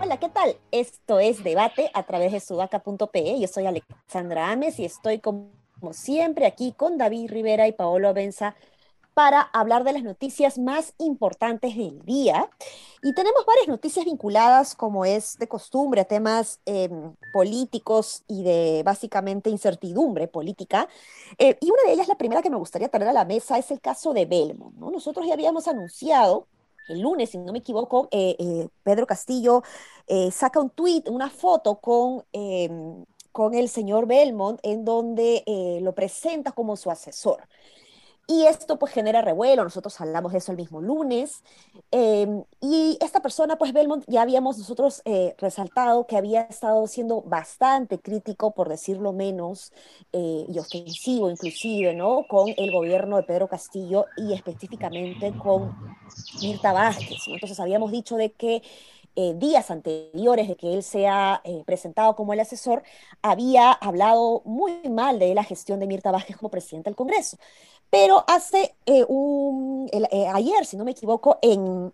Hola, ¿qué tal? Esto es Debate a través de sudaca.pe. Yo soy Alexandra Ames y estoy como siempre aquí con David Rivera y Paolo Abenza para hablar de las noticias más importantes del día. Y tenemos varias noticias vinculadas, como es de costumbre, a temas em, políticos y de básicamente incertidumbre política. Eh, y una de ellas, la primera que me gustaría traer a la mesa, es el caso de Belmont. ¿no? Nosotros ya habíamos anunciado el lunes, si no me equivoco, eh, eh, Pedro Castillo saca un tweet, una foto con em, con el señor Belmont, en donde lo presenta como su asesor. Y esto pues genera revuelo, nosotros hablamos de eso el mismo lunes, em, y esta persona pues Belmont ya habíamos nosotros eh, resaltado que había estado siendo bastante crítico, por decirlo menos, eh, y ofensivo inclusive, ¿no? Con el gobierno de Pedro Castillo y específicamente con Mirta Vázquez, Entonces habíamos dicho de que eh, días anteriores de que él sea presentado como el asesor, había hablado muy mal de la gestión de Mirta Vázquez como presidente del Congreso. Pero hace eh, un, eh, ayer, si no me equivoco, en,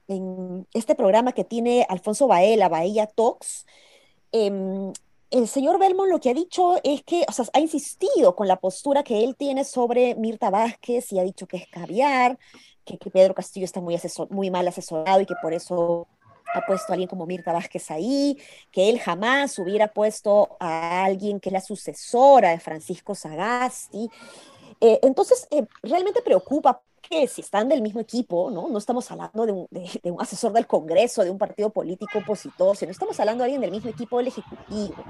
este programa que tiene Alfonso Baela, Bahía Talks, em, el señor Belmont lo que ha dicho es que, o sea, ha insistido con la postura que él tiene sobre Mirta Vázquez y ha dicho que es caviar, que, Pedro Castillo está muy, muy mal asesorado y que por eso ha puesto a alguien como Mirta Vázquez ahí, que él jamás hubiera puesto a alguien que es la sucesora de Francisco Sagasti. Eh, entonces, eh, realmente preocupa que si están del mismo equipo, ¿no? No estamos hablando de un, asesor del Congreso, de un partido político opositor, sino estamos hablando de alguien del mismo equipo del Ejecutivo,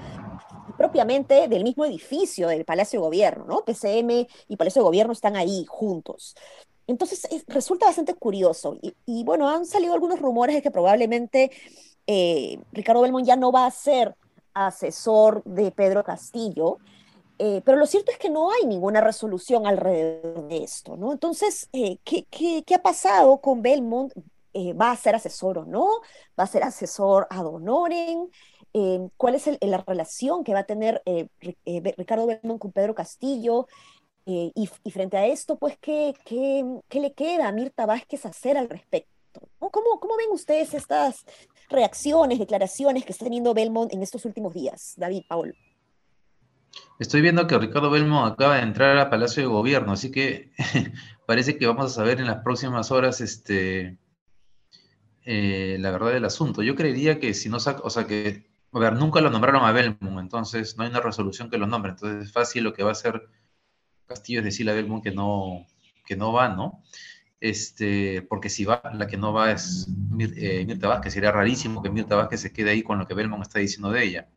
propiamente del mismo edificio del Palacio de Gobierno, ¿no? PCM y Palacio de Gobierno están ahí juntos. Entonces, resulta bastante curioso. Y, bueno, han salido algunos rumores de que probablemente eh, Ricardo Belmont ya no va a ser asesor de Pedro Castillo, eh, pero lo cierto es que no hay ninguna resolución alrededor de esto, ¿no? Entonces, eh, ¿qué, ha pasado con Belmont? Eh, ¿Va a ser asesor o no? ¿Va a ser asesor ad honorem? ¿Cuál es la relación que va a tener Ricardo Belmont con Pedro Castillo? Y, frente a esto, pues, ¿qué, ¿qué, qué, le queda a Mirta Vázquez hacer al respecto? ¿Cómo, ¿Cómo ven ustedes estas reacciones, declaraciones que está teniendo Belmont en estos últimos días, David, Paul? Estoy viendo que Ricardo Belmo acaba de entrar al Palacio de Gobierno, así que parece que vamos a saber en las próximas horas este, eh, la verdad del asunto. Yo creería que si no saca, o sea que, a ver, nunca lo nombraron a Belmo, entonces no hay una resolución que lo nombre, entonces es fácil lo que va a hacer Castillo es decirle a Belmo que no, que no va, ¿no? Este, porque si va, la que no va es eh, Mirta Vázquez, sería rarísimo que Mirta Vázquez se quede ahí con lo que Belmont está diciendo de ella.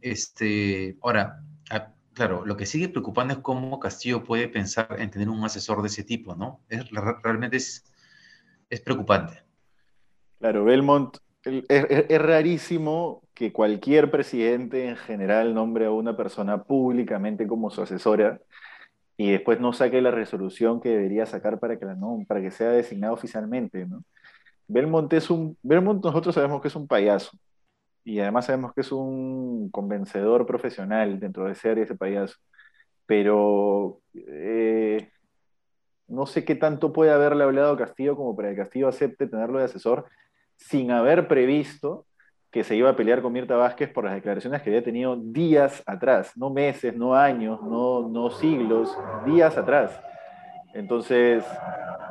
Este, ahora, ah, claro, lo que sigue preocupando es cómo Castillo puede pensar en tener un asesor de ese tipo, ¿no? Es, realmente es, es preocupante. Claro, Belmont, es, rarísimo que cualquier presidente en general nombre a una persona públicamente como su asesora y después no saque la resolución que debería sacar para que, la, no, para que sea designado oficialmente. Belmont es un, Belmont nosotros sabemos que es un payaso, y además sabemos que es un convencedor profesional dentro de ese área, ese payaso. Pero eh, no sé qué tanto puede haberle hablado Castillo como para que Castillo acepte tenerlo de asesor sin haber previsto que se iba a pelear con Mirta Vázquez por las declaraciones que había tenido días atrás, no meses, no años, no, no siglos, días atrás. Entonces,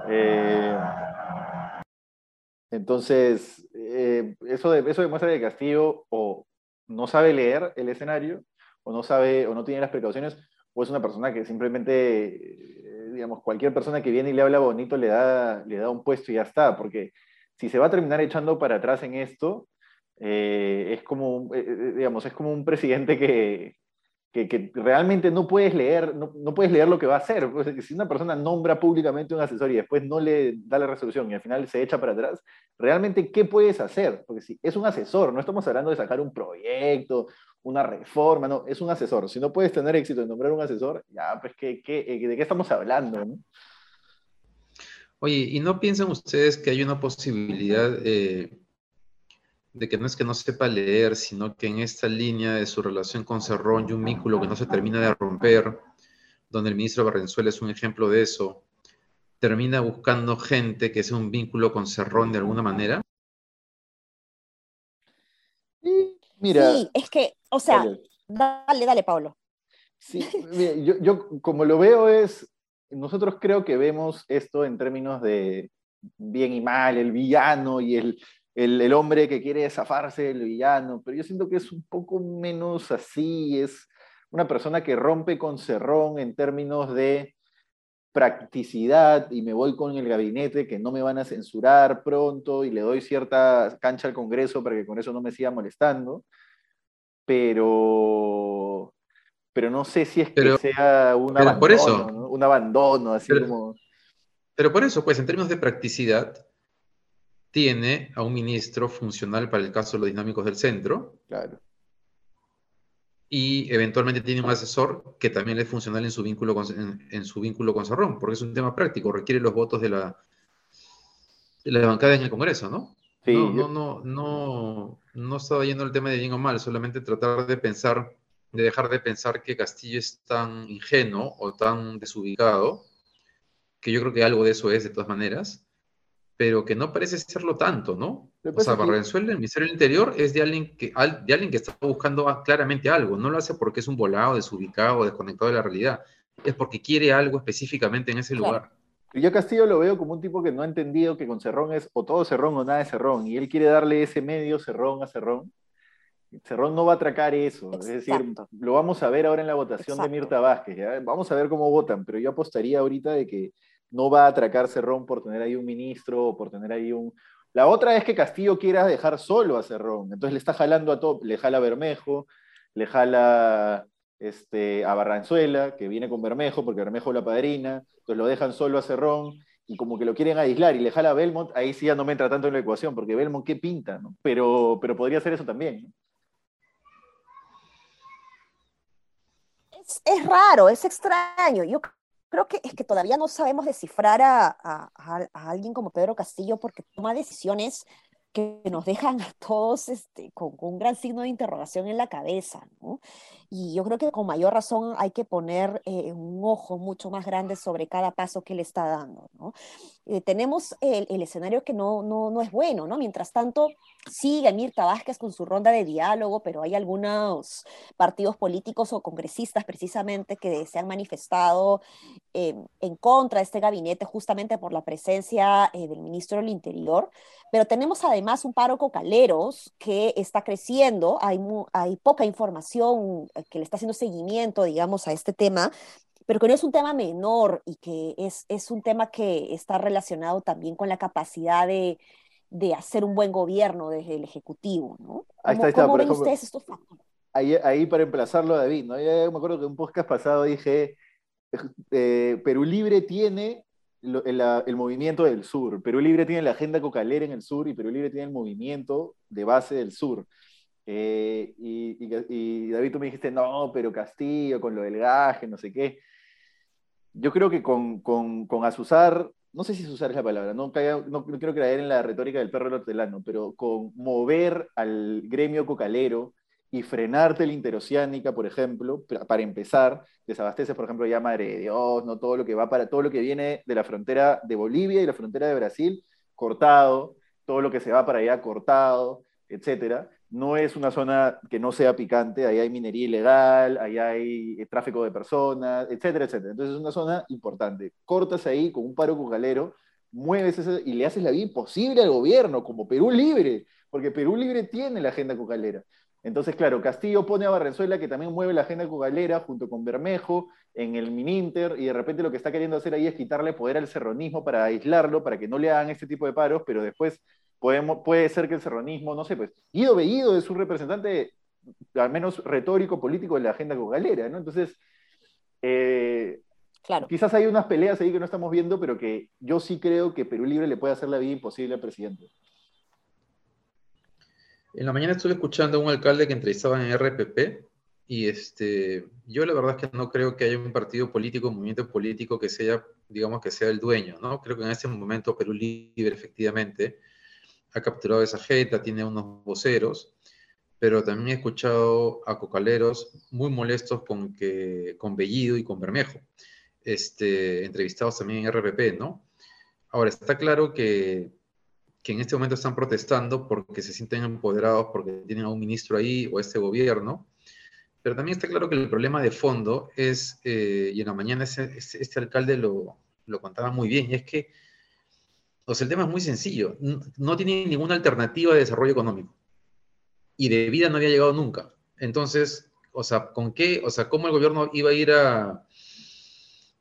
eh, entonces, eh, eso, eso demuestra que Castillo o no sabe leer el escenario, o no sabe, o no tiene las precauciones, o es una persona que simplemente, eh, digamos, cualquier persona que viene y le habla bonito le da, le da un puesto y ya está, porque si se va a terminar echando para atrás en esto, eh, es como, digamos, es como un presidente que, que, realmente no puedes leer, no, no, puedes leer lo que va a hacer. Pues, si una persona nombra públicamente un asesor y después no le da la resolución y al final se echa para atrás, realmente, ¿qué puedes hacer? Porque si es un asesor, no estamos hablando de sacar un proyecto, una reforma, no, es un asesor. Si no puedes tener éxito en nombrar un asesor, ya, pues, ¿qué, qué, de qué estamos hablando? Oye, ¿y no piensan ustedes que hay una posibilidad... Eh de que no es que no sepa leer, sino que en esta línea de su relación con Cerrón y un vínculo que no se termina de romper, donde el ministro Barrenzuela es un ejemplo de eso, termina buscando gente que sea un vínculo con Cerrón de alguna manera? Mira, sí, es que, o sea, dale, dale, Pablo. Sí, yo, yo como lo veo es, nosotros creo que vemos esto en términos de bien y mal, el villano y el, el, hombre que quiere zafarse del villano, pero yo siento que es un poco menos así, es una persona que rompe con Cerrón en términos de practicidad y me voy con el gabinete que no me van a censurar pronto y le doy cierta cancha al Congreso para que con eso no me siga molestando, pero, pero no sé si es que sea un abandono, por eso, un abandono, así como... Pero por eso, pues en términos de practicidad, tiene a un ministro funcional para el caso de los dinámicos del centro. Claro. Y eventualmente tiene un asesor que también es funcional en su vínculo con, en, su vínculo con Cerrón, porque es un tema práctico, requiere los votos de la, de la bancada en el Congreso, ¿no? Sí, no, no, no, no, no estaba yendo el tema de bien o mal, solamente tratar de pensar, de dejar de pensar que Castillo es tan ingenuo o tan desubicado, que yo creo que algo de eso es de todas maneras, pero que no parece serlo tanto, ¿no? O sea, Barrenzuela, el Ministerio del Interior, es de alguien, que, de alguien que está buscando claramente algo. No lo hace porque es un volado, desubicado, desconectado de la realidad. Es porque quiere algo específicamente en ese lugar. Y yo Castillo lo veo como un tipo que no ha entendido que con Cerrón es o todo Cerrón o nada de Cerrón. Y él quiere darle ese medio Cerrón a Cerrón. Cerrón no va a atracar eso. Es decir, lo vamos a ver ahora en la votación de Mirta Vázquez. Vamos a ver cómo votan. Pero yo apostaría ahorita de que no va a atracar Cerrón por tener ahí un ministro o por tener ahí un... La otra es que Castillo quiera dejar solo a Cerrón, entonces le está jalando a todo, le jala a Bermejo, le jala este, a Barranzuela, que viene con Bermejo, porque Bermejo es la padrina, entonces lo dejan solo a Cerrón, y como que lo quieren aislar, y le jala a Belmont, ahí sí ya no me entra tanto en la ecuación, porque Belmont qué pinta, ¿no? Pero, pero podría ser eso también. Es, es, raro, es extraño. Yo creo que es que todavía no sabemos descifrar a, alguien como Pedro Castillo porque toma decisiones que nos dejan a todos este, con, un gran signo de interrogación en la cabeza, ¿no? Y yo creo que con mayor razón hay que poner eh, un ojo mucho más grande sobre cada paso que le está dando, ¿no? Eh, tenemos el, escenario que no, no, no es bueno, ¿no? Mientras tanto, sigue Mirta Vázquez con su ronda de diálogo, pero hay algunos partidos políticos o congresistas precisamente que se han manifestado eh, en contra de este gabinete justamente por la presencia eh, del ministro del Interior. Pero tenemos además un paro cocaleros que está creciendo, hay, hay poca información que le está haciendo seguimiento, digamos, a este tema, pero que no es un tema menor y que es, es un tema que está relacionado también con la capacidad de de hacer un buen gobierno desde el Ejecutivo, ¿no? ahí está, ahí está, ¿cómo ven ustedes estos factores? Ahí, ahí, para emplazarlo, David, ¿no? Yo me acuerdo que en un podcast pasado dije, eh, Perú Libre tiene el, movimiento del sur, Perú Libre tiene la agenda cocalera en el sur y Perú Libre tiene el movimiento de base del sur. Eh, y, y, David, tú me dijiste, no, pero Castillo, con lo del gaje, no sé qué. Yo creo que con, con, con Azuzar no sé si usar esa palabra, no, no, quiero creer en la retórica del perro del hortelano, pero con mover al gremio cocalero y frenarte la interoceánica, por ejemplo, para empezar, desabasteces, por ejemplo, ya Madre de Dios, no todo lo que va para todo lo que viene de la frontera de Bolivia y la frontera de Brasil, cortado, todo lo que se va para allá cortado, etcétera no es una zona que no sea picante, ahí hay minería ilegal, ahí hay eh, tráfico de personas, etcétera, etcétera. Entonces es una zona importante. Cortas ahí con un paro cucalero, mueves y le haces la vida imposible al gobierno, como Perú Libre, porque Perú Libre tiene la agenda cucalera. Entonces, claro, Castillo pone a Barrenzuela, que también mueve la agenda cucalera, junto con Bermejo, en el Mininter, y de repente lo que está queriendo hacer ahí es quitarle poder al serronismo para aislarlo, para que no le hagan este tipo de paros, pero después puede ser que el serronismo, no sé, pues Guido Bellido es un representante, al menos retórico, político de la agenda cogalera, ¿no? Entonces, eh, claro. quizás hay unas peleas ahí que no estamos viendo, pero que yo sí creo que Perú Libre le puede hacer la vida imposible al presidente. En la mañana estuve escuchando a un alcalde que entrevistaba en RPP y este, yo la verdad es que no creo que haya un partido político, un movimiento político que sea, digamos, que sea el dueño, ¿no? Creo que en este momento Perú Libre efectivamente ha capturado esa jeta, tiene unos voceros, pero también he escuchado a cocaleros muy molestos con, que, con Bellido y con Bermejo, este, entrevistados también en RPP, ¿no? Ahora, está claro que, que en este momento están protestando porque se sienten empoderados, porque tienen a un ministro ahí o a este gobierno, pero también está claro que el problema de fondo es, eh, y en la mañana este, este alcalde lo, lo contaba muy bien, y es que o sea, el tema es muy sencillo. No, tiene ninguna alternativa de desarrollo económico. Y de vida no había llegado nunca. Entonces, o sea, ¿con qué? O sea, ¿cómo el gobierno iba a ir a,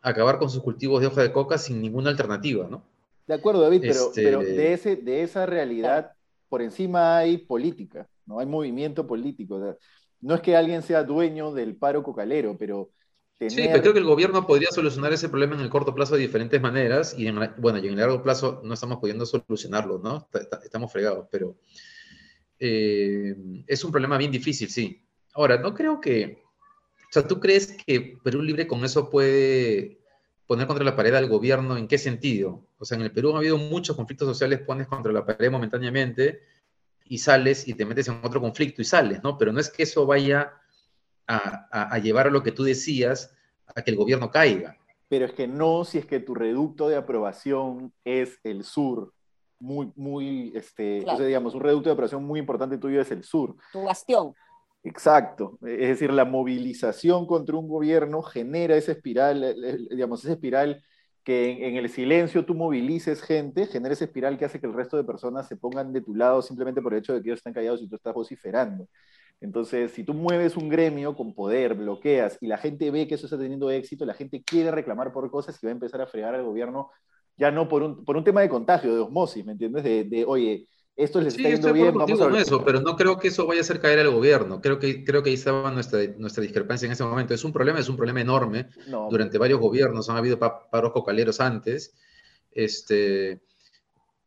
acabar con sus cultivos de hoja de coca sin ninguna alternativa, no? De acuerdo, David, pero, este de, ese, de esa realidad, por encima hay política, ¿no? Hay movimiento político. no es que alguien sea dueño del paro cocalero, pero Sí, pero creo que el gobierno podría solucionar ese problema en el corto plazo de diferentes maneras y en, bueno, y en el largo plazo no estamos pudiendo solucionarlo, ¿no? Estamos fregados, pero eh, es un problema bien difícil, sí. Ahora, no creo que, o sea, ¿tú crees que Perú Libre con eso puede poner contra la pared al gobierno? ¿En qué sentido? O sea, en el Perú ha habido muchos conflictos sociales, pones contra la pared momentáneamente y sales y te metes en otro conflicto y sales, ¿no? Pero no es que eso vaya a, llevar a lo que tú decías, a que el gobierno caiga. Pero es que no si es que tu reducto de aprobación es el sur, muy, muy, este, digamos, un reducto de aprobación muy importante tuyo es el sur. Tu bastión. Exacto. Es decir, la movilización contra un gobierno genera esa espiral, eh, eh, digamos, esa espiral que en, en, el silencio tú movilices gente, genera esa espiral que hace que el resto de personas se pongan de tu lado simplemente por el hecho de que ellos están callados y tú estás vociferando. Entonces, si tú mueves un gremio con poder, bloqueas y la gente ve que eso está teniendo éxito, la gente quiere reclamar por cosas y va a empezar a fregar al gobierno, ya no por un, por un tema de contagio, de osmosis, ¿me entiendes? De, oye, esto les está yendo bien, vamos a... eso, pero no creo que eso vaya a hacer caer al gobierno. Creo que, creo que ahí estaba nuestra, nuestra discrepancia en ese momento. Es un problema, es un problema enorme. Durante varios gobiernos han habido paros cocaleros antes. Este,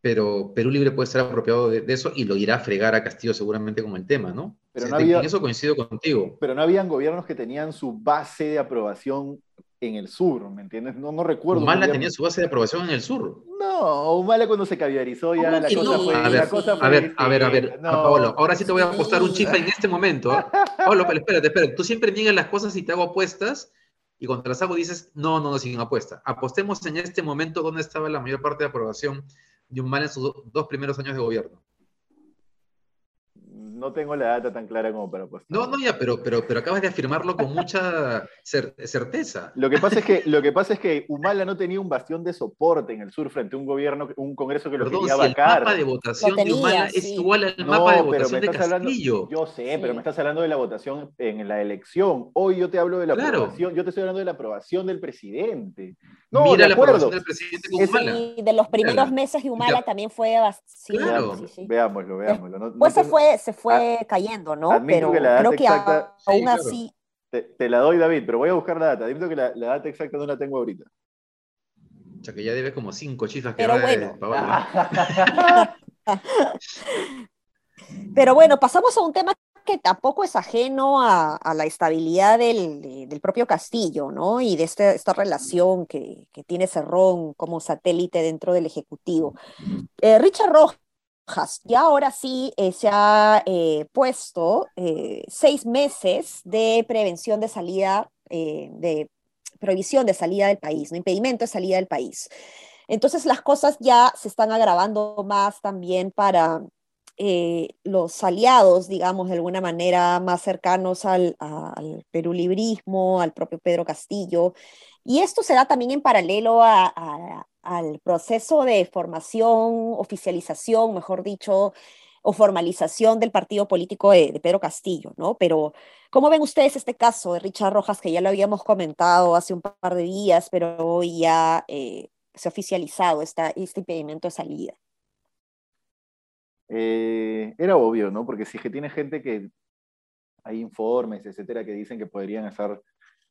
pero Perú Libre puede estar apropiado de, eso y lo irá a fregar a Castillo seguramente con el tema, ¿no? Pero no había, en eso coincido contigo. Pero no habían gobiernos que tenían su base de aprobación en el sur, ¿me entiendes? No, no recuerdo. Humala tenía su base de aprobación en el sur. No, Humala cuando se caviarizó ya la cosa, fue, a ver, A ver, a ver, a ver, Paolo, ahora sí te voy a apostar un chifre en este momento. Paolo, espérate, espérate, tú siempre niegas las cosas y te hago apuestas y cuando las hago dices, no, no, no, sin apuesta. Apostemos en este momento dónde estaba la mayor parte de aprobación de Humala en sus dos primeros años de gobierno no tengo la data tan clara como para apostar. No, no, ya, pero, pero, pero acabas de afirmarlo con mucha certeza. Lo que, pasa es que, lo que pasa es que Humala no tenía un bastión de soporte en el sur frente a un gobierno, un congreso que lo quería si vacar. El mapa de votación de Humala es igual al mapa de votación de Castillo. yo sé, pero me estás hablando de la votación en la elección. Hoy yo te hablo de la aprobación, yo te estoy hablando de la aprobación del presidente. No, Mira la aprobación del presidente con Humala. Y de los primeros meses de Humala también fue sí, claro. Veámoslo, veámoslo. pues se fue, se fue fue cayendo, ¿no? Pero que creo que aún así... Te, la doy, David, pero voy a buscar la data. Admito que la, data exacta no la tengo ahorita. O sea, que ya debe como cinco chifas que Pero bueno. pero bueno, pasamos a un tema que tampoco es ajeno a, la estabilidad del, del, propio Castillo, ¿no? Y de este, esta relación que, que, tiene Cerrón como satélite dentro del Ejecutivo. Eh, Richard Rojas y ahora sí eh, se ha eh, puesto eh, seis meses de prevención de salida, de prohibición de salida del país, ¿no? impedimento de salida del país. Entonces las cosas ya se están agravando más también para los aliados, digamos, de alguna manera más cercanos al, al perulibrismo, al propio Pedro Castillo. Y esto se da también en paralelo a, al proceso de formación, oficialización, mejor dicho, o formalización del partido político de, Pedro Castillo, ¿no? Pero, ¿cómo ven ustedes este caso de Richard Rojas, que ya lo habíamos comentado hace un par de días, pero hoy ya eh, se ha oficializado esta, este impedimento de salida? Eh, era obvio, ¿no? Porque si que tiene gente que hay informes, etcétera, que dicen que podrían estar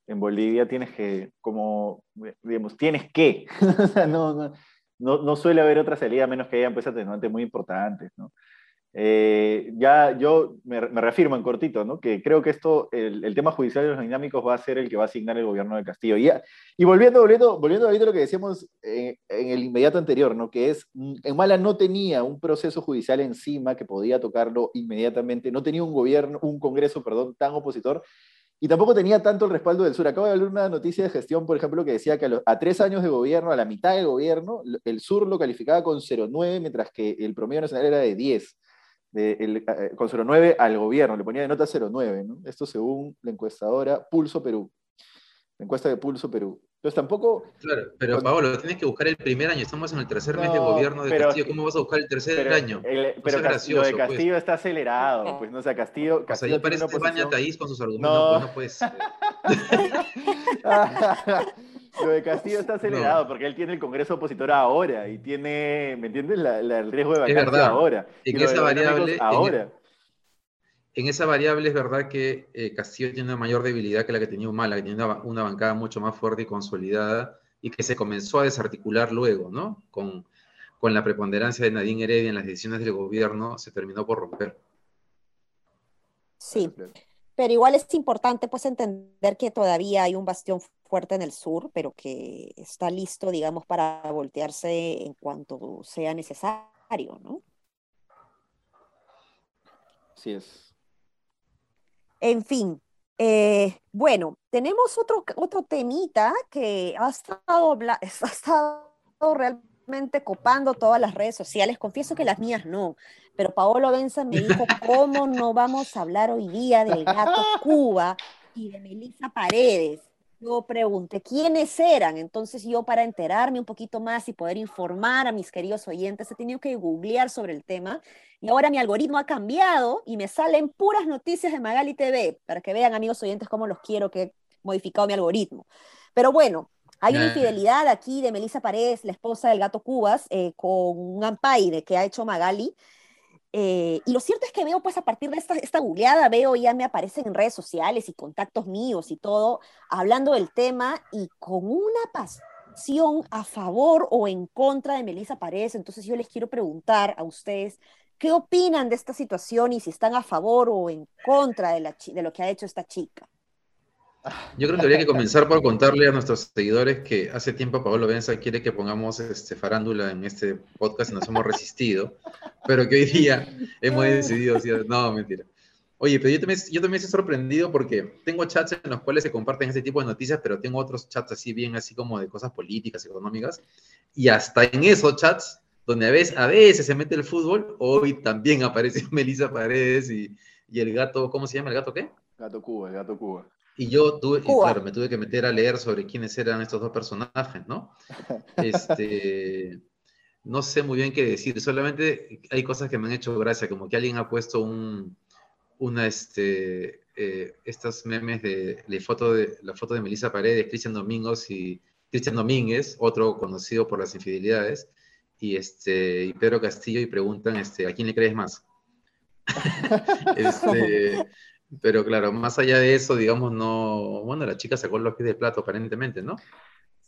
en Bolivia tienes que, como, digamos, tienes que. no, no, no, suele haber otra salida a menos que haya pues, atenuantes muy importantes, ¿no? Eh, ya yo me, me, reafirmo en cortito, ¿no? que creo que esto, el, el, tema judicial de los dinámicos va a ser el que va a asignar el gobierno de Castillo. Y, y volviendo, volviendo, volviendo a lo que decíamos en, en, el inmediato anterior, ¿no? que es, en Mala no tenía un proceso judicial encima que podía tocarlo inmediatamente, no tenía un gobierno, un congreso, perdón, tan opositor, y tampoco tenía tanto el respaldo del sur. Acabo de ver una noticia de gestión, por ejemplo, que decía que a, tres años de gobierno, a la mitad del gobierno, el sur lo calificaba con 0,9, mientras que el promedio nacional era de 10 de el, eh, con 0,9 al gobierno, le ponía de nota 0,9, ¿no? Esto según la encuestadora Pulso Perú, la encuesta de Pulso Perú. Entonces tampoco... Claro, pero con... Paolo, tienes que buscar el primer año, estamos en el tercer no, mes de gobierno de pero, Castillo, ¿cómo vas a buscar el tercer pero, año? El, pero gracioso, lo de Castillo pues. está acelerado, pues no o sea, Castillo... Castillo o sea, ya parece que baña Taís con sus argumentos, no, ser. Lo de Castillo está acelerado no. porque él tiene el Congreso opositor ahora y tiene, ¿me entiendes? La, la, el riesgo de vacancia ahora. En esa variable, ahora. En, en, esa variable es verdad que eh, Castillo tiene una mayor debilidad que la que tenía Humala, que tenía una, una, bancada mucho más fuerte y consolidada y que se comenzó a desarticular luego, ¿no? Con, con la preponderancia de Nadine Heredia en las decisiones del gobierno, se terminó por romper. Sí, pero igual es importante pues entender que todavía hay un bastión fuerte en el sur, pero que está listo, digamos, para voltearse en cuanto sea necesario, ¿no? Así es. En fin, eh, bueno, tenemos otro, otro temita que ha estado, ha estado realmente copando todas las redes sociales. Confieso que las mías no, pero Paolo Benza me dijo, ¿cómo no vamos a hablar hoy día del gato Cuba y de Melissa Paredes? Yo pregunté quiénes eran. Entonces yo para enterarme un poquito más y poder informar a mis queridos oyentes he tenido que googlear sobre el tema y ahora mi algoritmo ha cambiado y me salen puras noticias de Magali TV para que vean amigos oyentes cómo los quiero que he modificado mi algoritmo. Pero bueno, hay una infidelidad aquí de Melissa Paredes, la esposa del gato Cubas, eh, con un ampaide que ha hecho Magali. Eh, y lo cierto es que veo, pues a partir de esta, esta veo ya me aparecen en redes sociales y contactos míos y todo, hablando del tema y con una pasión a favor o en contra de Melissa Paredes. Entonces yo les quiero preguntar a ustedes, ¿qué opinan de esta situación y si están a favor o en contra de, la, de lo que ha hecho esta chica? Yo creo que habría que comenzar por contarle a nuestros seguidores que hace tiempo Pablo Benza quiere que pongamos este, farándula en este podcast y nos hemos resistido, pero que hoy día hemos decidido no, mentira. Oye, pero yo también, yo también estoy sorprendido porque tengo chats en los cuales se comparten este tipo de noticias, pero tengo otros chats así bien, así como de cosas políticas, económicas, y hasta en esos chats, donde a veces, a veces se mete el fútbol, hoy también aparece Melissa Paredes y, y el gato, ¿cómo se llama el gato qué? Gato Cuba, el gato Cuba. Y yo tuve, y claro, me tuve que meter a leer sobre quiénes eran estos dos personajes, ¿no? Este, no sé muy bien qué decir, solamente hay cosas que me han hecho gracia, como que alguien ha puesto un, una, este, eh, estos memes de la foto de, la foto de Melissa Paredes, Cristian Domingos y Cristian Domínguez, otro conocido por las infidelidades, y, este, y Pedro Castillo, y preguntan, este, ¿a quién le crees más? este, pero claro, más allá de eso, digamos, no. Bueno, la chica sacó los pies del plato, aparentemente, ¿no?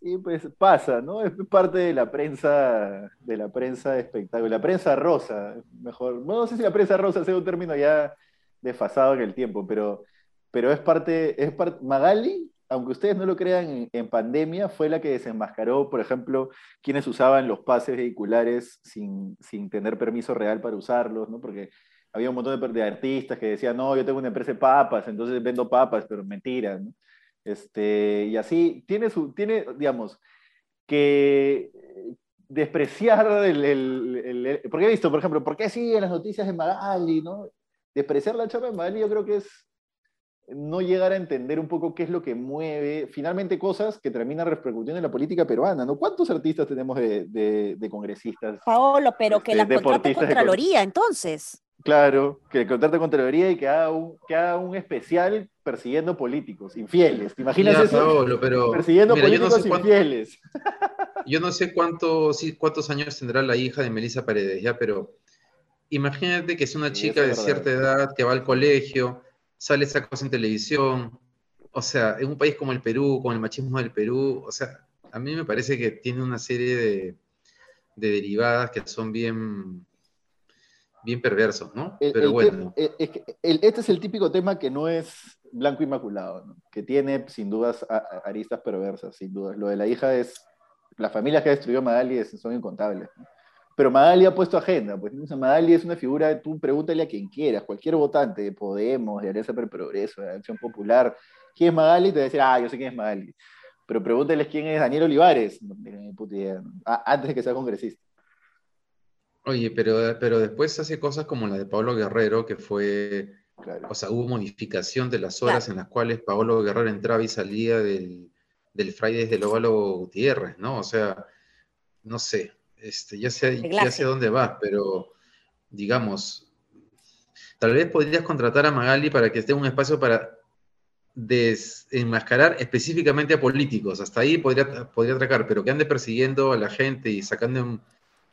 Sí, pues pasa, ¿no? Es parte de la prensa, de la prensa de espectáculo, la prensa rosa, mejor. No sé si la prensa rosa sea un término ya desfasado en el tiempo, pero, pero es parte, es parte. Magali, aunque ustedes no lo crean, en, pandemia fue la que desenmascaró, por ejemplo, quienes usaban los pases vehiculares sin, sin tener permiso real para usarlos, ¿no? Porque había un montón de, de, artistas que decían, no, yo tengo una empresa de papas, entonces vendo papas, pero mentira, ¿no? Este, y así, tiene, su, tiene digamos, que despreciar el, el, el, Porque he visto, por ejemplo, ¿por qué siguen las noticias de Magali, no? Despreciar la chapa de Magali yo creo que es no llegar a entender un poco qué es lo que mueve, finalmente cosas que terminan repercutiendo en la política peruana, ¿no? ¿Cuántos artistas tenemos de, de, de congresistas? Paolo, pero que este, la contrate Contraloría, entonces. Claro, que contrate Contraloría y que haga un, que haga un especial persiguiendo políticos infieles. ¿Te imaginas ya, eso? Paolo, pero, persiguiendo mira, políticos yo no infieles. Cuánto, yo no sé cuánto, sí, cuántos años tendrá la hija de Melissa Paredes, ya, pero imagínate que es una chica de cierta edad que va al colegio, sale esa cosa en televisión, o sea, en un país como el Perú, con el machismo del Perú, o sea, a mí me parece que tiene una serie de, de derivadas que son bien bien perverso, ¿no? Pero bueno. este es el típico tema que no es blanco inmaculado, que tiene sin dudas aristas perversas, sin dudas. Lo de la hija es, las familias que ha destruido Magali son incontables. Pero Magali ha puesto agenda, pues Magali es una figura, tú pregúntale a quien quieras, cualquier votante de Podemos, de Alianza per Progreso, de Acción Popular, ¿quién es Magali? Te va a decir, ah, yo sé quién es Magali. Pero pregúntales quién es Daniel Olivares, no tienen puta idea, antes de que sea congresista. Oye, pero, pero después hace cosas como la de Pablo Guerrero, que fue, o sea, hubo modificación de las horas en las cuales Pablo Guerrero entraba y salía del, del Fridays del Óvalo Gutiérrez, ¿no? O sea, no sé, este, ya, sé, ya sé dónde vas, pero digamos, tal vez podrías contratar a Magali para que esté un espacio para desenmascarar específicamente a políticos. Hasta ahí podría, podría atracar, pero que ande persiguiendo a la gente y sacando un,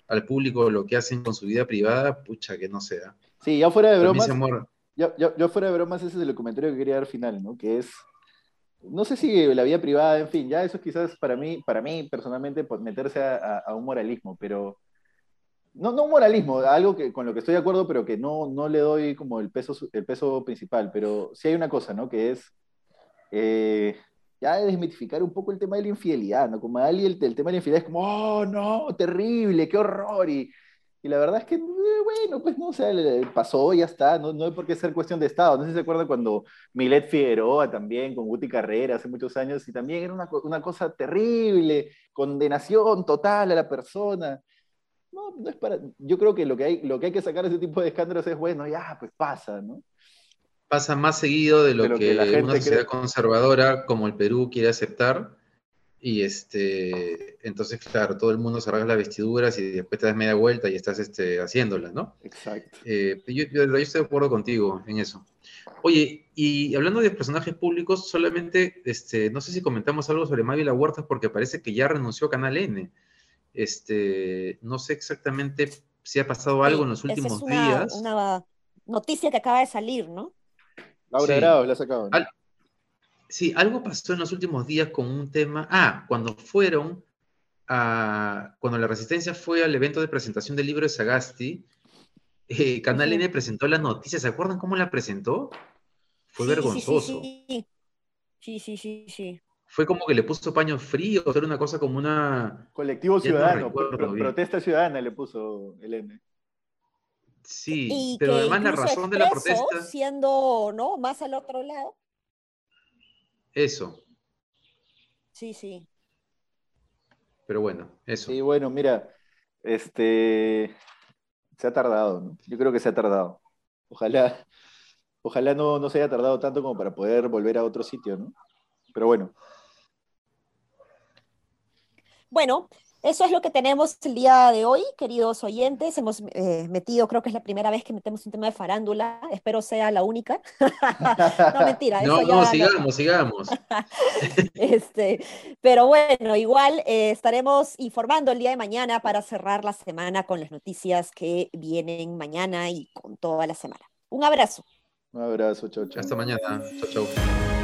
al público lo que hacen con su vida privada, pucha, que no sea. Sí, ya fuera de bromas. Yo, fuera de bromas, ese es el comentario que quería dar final, ¿no? Que es, no sé si la vida privada, en fin, ya eso quizás para mí, para mí personalmente, pues, meterse a, un moralismo, pero no, no un moralismo, algo que, con lo que estoy de acuerdo, pero que no, no le doy como el peso, el peso principal, pero sí hay una cosa, ¿no? Que es, eh, ya de desmitificar un poco el tema de la infidelidad, ¿no? Como alguien el, el, tema de la infidelidad es como, oh, no, terrible, qué horror, y, y la verdad es que, eh, bueno, pues no, o sea, pasó, ya está, no, no hay por qué ser cuestión de Estado. No sé si se acuerdan cuando Milet Figueroa también, con Guti Carrera, hace muchos años, y también era una, una cosa terrible, condenación total a la persona. No, no es para, yo creo que lo que, hay, lo que hay que sacar de ese tipo de escándalos es, bueno, ya, pues pasa, ¿no? Pasa más seguido de lo, que, una sociedad conservadora como el Perú quiere aceptar. Y este, entonces, claro, todo el mundo se rasga las vestiduras y después te das media vuelta y estás este, haciéndolas, ¿no? Exacto. Eh, yo, estoy de acuerdo contigo en eso. Oye, y hablando de personajes públicos, solamente, este, no sé si comentamos algo sobre Mávila Huertas porque parece que ya renunció a Canal N. Este, no sé exactamente si ha pasado algo en los últimos días. Una noticia que acaba de salir, ¿no? Laura sí. Grado la sacado. sí, algo pasó en los últimos días con un tema. Ah, cuando fueron a. Cuando la Resistencia fue al evento de presentación del libro de Sagasti, eh, Canal N presentó la noticia. ¿Se acuerdan cómo la presentó? Fue vergonzoso. Sí, sí, sí, sí. Fue como que le puso paño frío, era una cosa como una. Colectivo ciudadano, protesta ciudadana le puso el N. Sí, pero además la razón de la protesta. Siendo, ¿no? Más al otro lado. Eso. Sí, sí. Pero bueno, eso. Sí, bueno, mira, este. Se ha tardado, ¿no? Yo creo que se ha tardado. Ojalá, ojalá no, no se haya tardado tanto como para poder volver a otro sitio, ¿no? Pero bueno. Bueno, eso es lo que tenemos el día de hoy, queridos oyentes. Hemos eh, metido, creo que es la primera vez que metemos un tema de farándula. Espero sea la única. no, mentira. no, no, sigamos, sigamos. este, pero bueno, igual eh, estaremos informando el día de mañana para cerrar la semana con las noticias que vienen mañana y con toda la semana. Un abrazo. Un abrazo, chao, chao. Hasta mañana. Chao, chao.